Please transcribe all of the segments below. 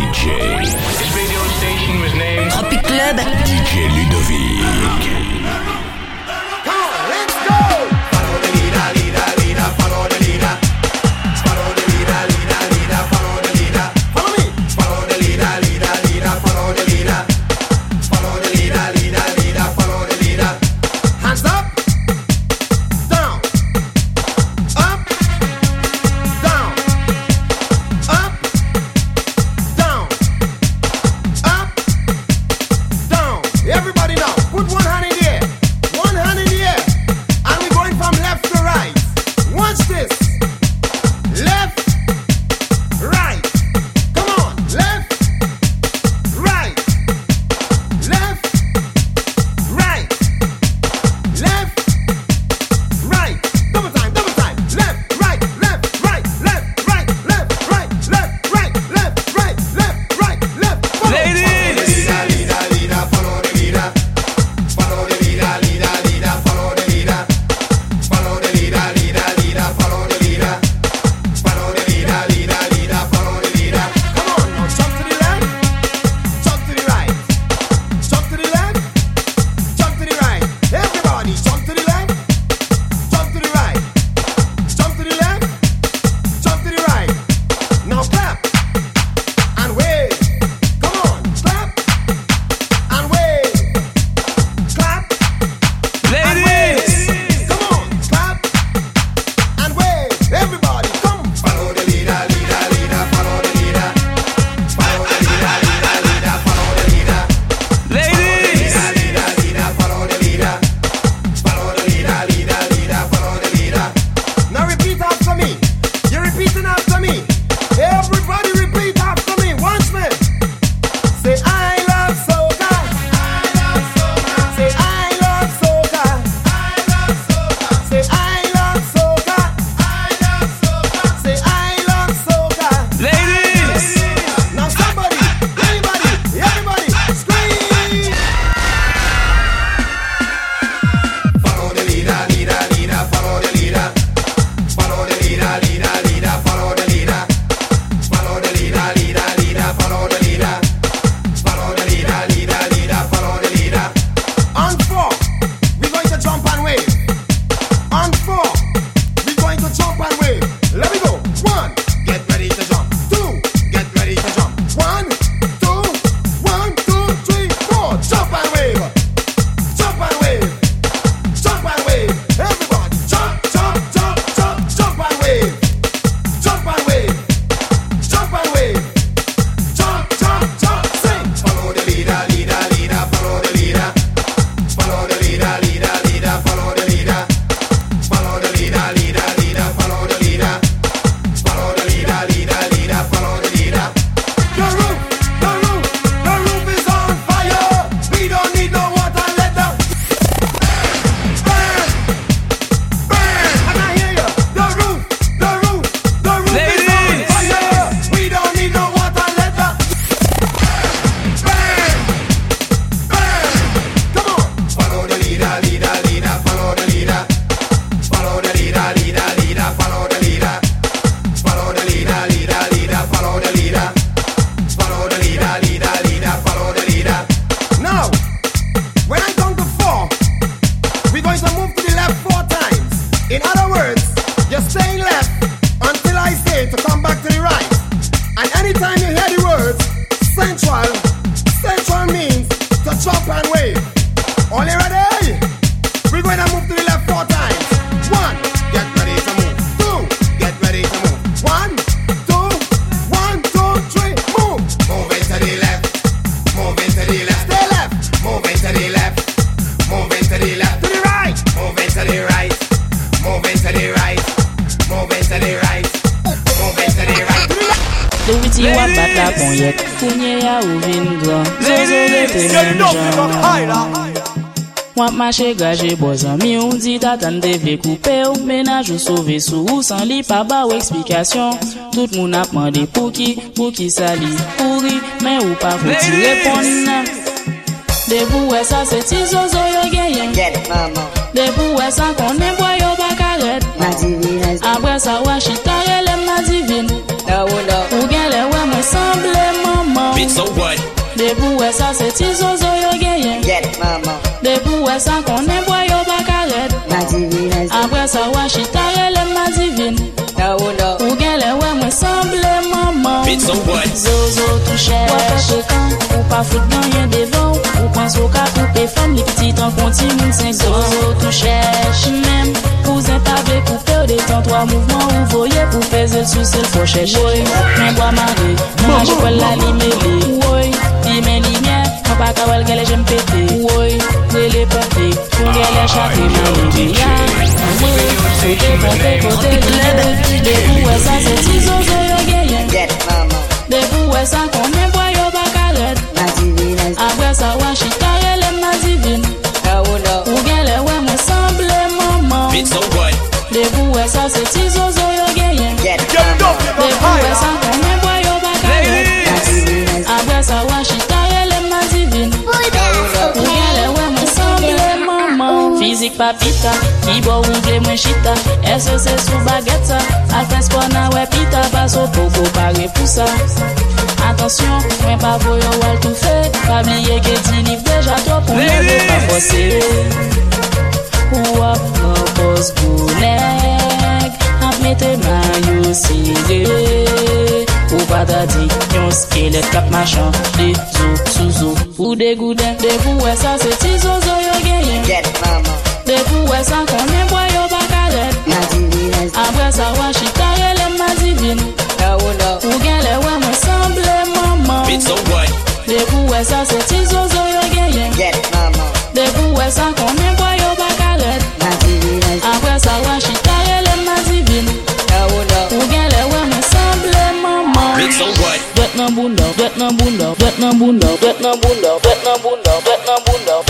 DJ. This radio station was named Tropic Club. DJ Ludovic. pon yek Kounye ya ou vin gran Zozo vete men jan. Wap mache gaje bozan mi ou Di tatan devle koupe ou Menaj ou sove sou ou san li pa ba ou eksplikasyon. Tout moun ap mande pou ki, pou ki sali Pouri, men ou pa foti repon. Nan Debou e sa se ti zozo yo genyen. Debou e sa konen boy yo bakaret. Apre sa wachita it, so what? Debou wè yo geyen Get mama Debou wè sa konen bwa yo bakaret Madivin Apre sa wè le ou da Ou semble maman Bit so what? Zozo tou Wè Ou pa fout ganyen devan Ou pan sou ka koupe fam Li tan Zozo tou chèche Mem Pouzen pa vle koupe ou detan Trois mouvments ou voye Pou peze l sou fò Kawel gele jem pete Woy, le le pete Pou gele chate mè li ya Woy, ou te pompe kote le De pou wè sa se ti zozo yo genyen get mama, De pou wè sa konen chita Ki bo ou vle mwen chita Ese se sou baget sa Alpens kon a wepita Paso poko pare pou sa Atensyon, mwen pa voyo wal tou fe Pabliye ke ti liv deja to Pou mwen de pa fose. Ou ap nan propos bonek Ap mette mayo sire. Ou pata di yon skelet kap machan De zo, sou zo Ou de gouden, de vouwe sa se ti zo zo yo genyen Get mama. De pou wè sa konen boy yo baka red ma divine, Apre sa wachita rele ma divine no no, Ou gen le wè mwen semble maman Bitch, so what? De pou wè se ti zozo yo genyen get mama, De pou wè sa boy yo baka red ma divine, Apre sa wachita rele ma divine no no, Ou gen le wè mwen semble maman Bitch, so what? Bet nan bunda, bet nan bunda, bet nan bunda, bet nan bunda, bet nan bunda, bet nan bunda, bet nan bunda,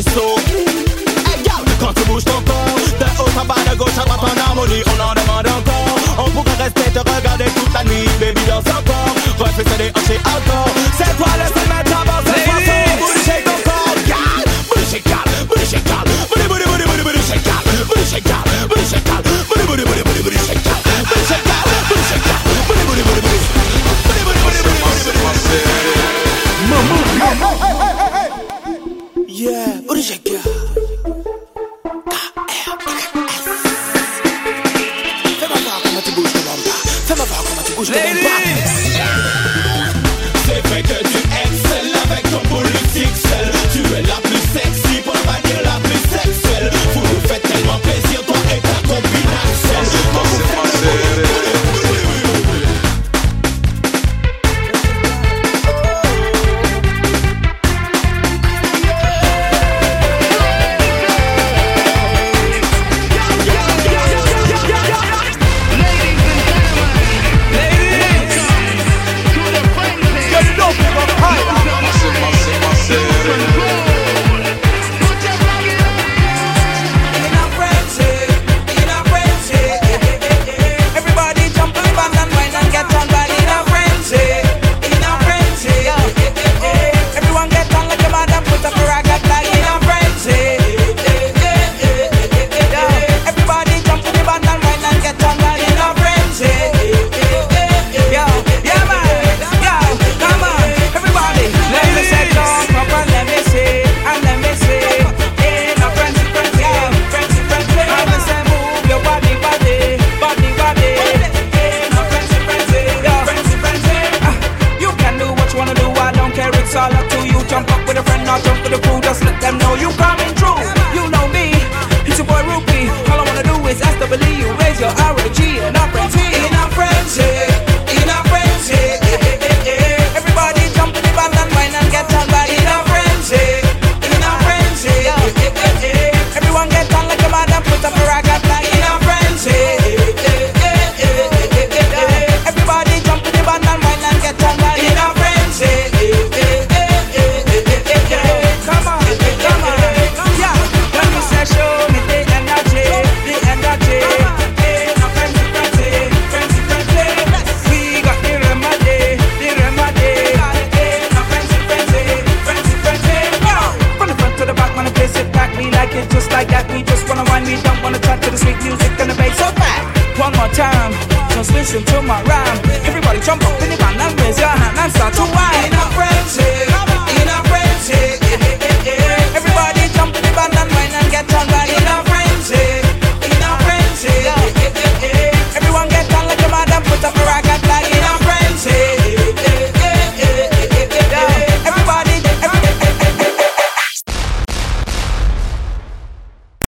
vaisseau. Hey, gal, quand tu bouges ton corps, de haut en bas, de gauche à droite en harmonie, on en demande encore. On pourrait rester te regarder toute la nuit, baby, danse encore. Refais ça déhanché encore. All I wanna ask to believe you, raise your R Everybody jump up in the band and raise your hand and start to whine. In a frenzy, in a frenzy. Everybody jump the band and and get on. In a frenzy, in a frenzy. Everyone get on like put up a right.